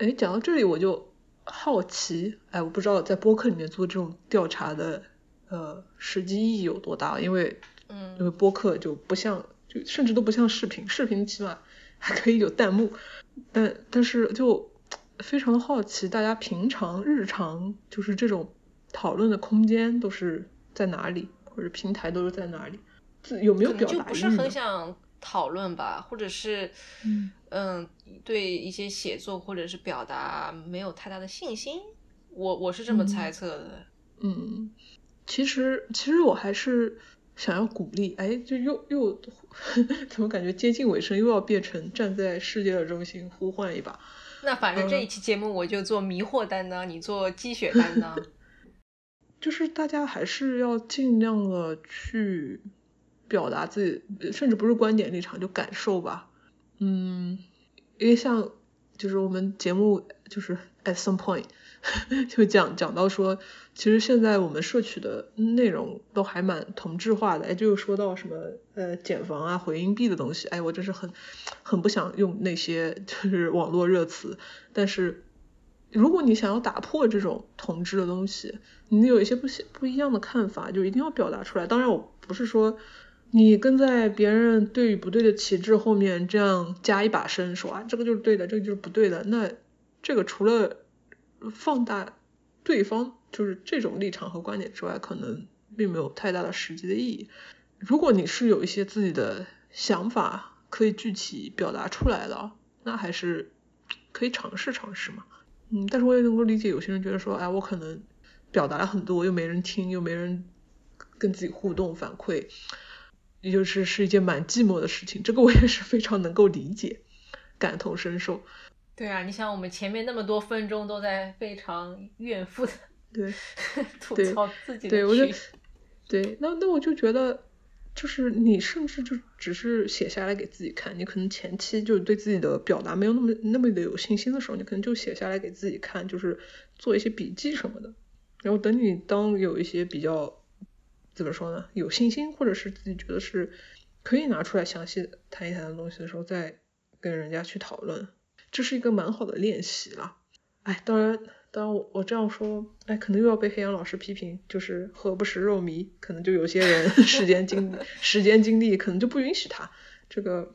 哎，讲到这里我就好奇，哎，我不知道在播客里面做这种调查的。呃，实际意义有多大？因为，嗯，因为播客就不像，就甚至都不像视频，视频起码还可以有弹幕，但但是就非常的好奇，大家平常日常就是这种讨论的空间都是在哪里，或者平台都是在哪里？有没有表达就不是很想讨论吧，或者是，嗯嗯，对一些写作或者是表达没有太大的信心，我我是这么猜测的，嗯。其实，其实我还是想要鼓励，哎，就又又 [LAUGHS] 怎么感觉接近尾声，又要变成站在世界的中心呼唤一把。那反正这一期节目我就做迷惑担当，你做鸡血担当。[LAUGHS] 就是大家还是要尽量的去表达自己，甚至不是观点立场，就感受吧。嗯，因为像就是我们节目就是 at some point。[LAUGHS] 就讲讲到说，其实现在我们摄取的内容都还蛮同质化的，哎，就说到什么呃减房啊、回音壁的东西，哎，我真是很很不想用那些就是网络热词。但是如果你想要打破这种同质的东西，你有一些不不一样的看法，就一定要表达出来。当然，我不是说你跟在别人对与不对的旗帜后面这样加一把声，说啊这个就是对的，这个就是不对的。那这个除了放大对方就是这种立场和观点之外，可能并没有太大的实际的意义。如果你是有一些自己的想法可以具体表达出来的，那还是可以尝试尝试嘛。嗯，但是我也能够理解有些人觉得说，哎，我可能表达了很多，又没人听，又没人跟自己互动反馈，也就是是一件蛮寂寞的事情。这个我也是非常能够理解，感同身受。对啊，你想我们前面那么多分钟都在非常怨妇的对 [LAUGHS] 吐槽自己的对，我就对，那那我就觉得，就是你甚至就只是写下来给自己看，你可能前期就对自己的表达没有那么那么的有信心的时候，你可能就写下来给自己看，就是做一些笔记什么的，然后等你当有一些比较怎么说呢，有信心或者是自己觉得是可以拿出来详细谈一谈的东西的时候，再跟人家去讨论。这是一个蛮好的练习了，哎，当然，当然我我这样说，哎，可能又要被黑羊老师批评，就是何不食肉糜，可能就有些人 [LAUGHS] 时间精时间精力可能就不允许他，这个，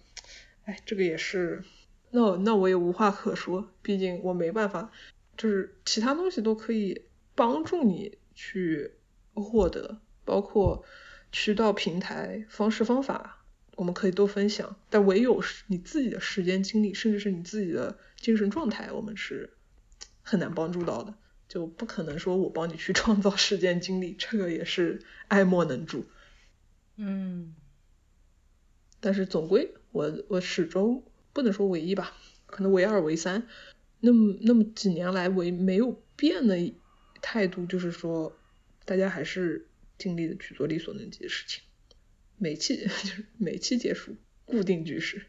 哎，这个也是，那那我也无话可说，毕竟我没办法，就是其他东西都可以帮助你去获得，包括渠道、平台、方式、方法，我们可以都分享，但唯有是你自己的时间精力，甚至是你自己的精神状态，我们是很难帮助到的，就不可能说我帮你去创造时间精力，这个也是爱莫能助。嗯，但是总归我我始终不能说唯一吧，可能唯二唯三。那么那么几年来唯没有变的态度，就是说大家还是尽力的去做力所能及的事情。每期 [LAUGHS] 就是每期结束固定句式，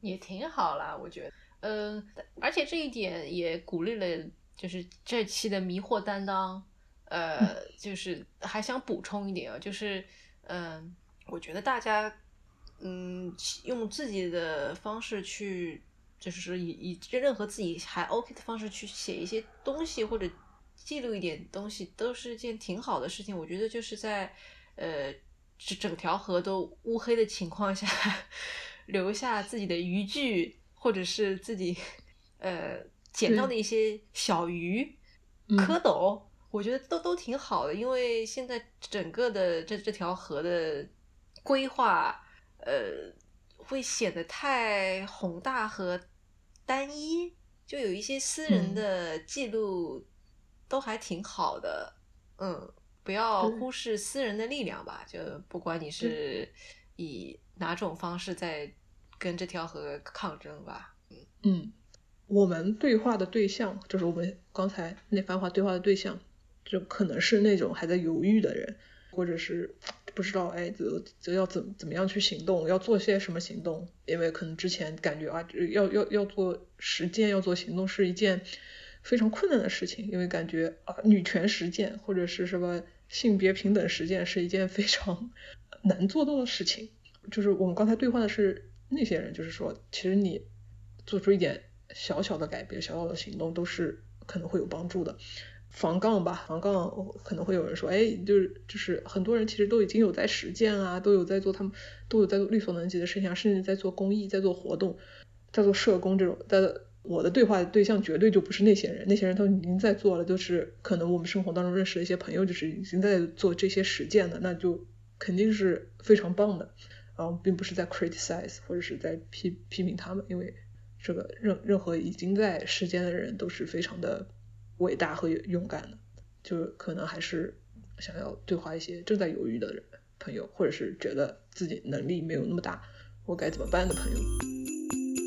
也挺好啦，我觉得。嗯，而且这一点也鼓励了，就是这期的迷惑担当。呃，就是还想补充一点啊，就是嗯，我觉得大家嗯用自己的方式去，就是说以以任何自己还 OK 的方式去写一些东西或者记录一点东西，都是件挺好的事情。我觉得就是在呃。整整条河都乌黑的情况下，[LAUGHS] 留下自己的渔具，或者是自己呃捡到的一些小鱼、蝌蚪，我觉得都都挺好的。因为现在整个的这这条河的规划，呃，会显得太宏大和单一，就有一些私人的记录都还挺好的，嗯。不要忽视私人的力量吧，就不管你是以哪种方式在跟这条河抗争吧。嗯，我们对话的对象就是我们刚才那番话对话的对象，就可能是那种还在犹豫的人，或者是不知道哎，就就要怎怎么样去行动，要做些什么行动，因为可能之前感觉啊，要要要做实践，要做行动是一件。非常困难的事情，因为感觉啊，女权实践或者是什么性别平等实践是一件非常难做到的事情。就是我们刚才对话的是那些人，就是说，其实你做出一点小小的改变、小小的行动，都是可能会有帮助的。防杠吧，防杠可能会有人说，哎，就是就是很多人其实都已经有在实践啊，都有在做他们都有在做力所能及的事情，甚至在做公益、在做活动、在做社工这种的。我的对话对象绝对就不是那些人，那些人都已经在做了，就是可能我们生活当中认识的一些朋友，就是已经在做这些实践的，那就肯定是非常棒的，然后并不是在 criticize 或者是在批批评他们，因为这个任任何已经在实践的人都是非常的伟大和勇敢的，就是可能还是想要对话一些正在犹豫的人朋友，或者是觉得自己能力没有那么大，我该怎么办的朋友。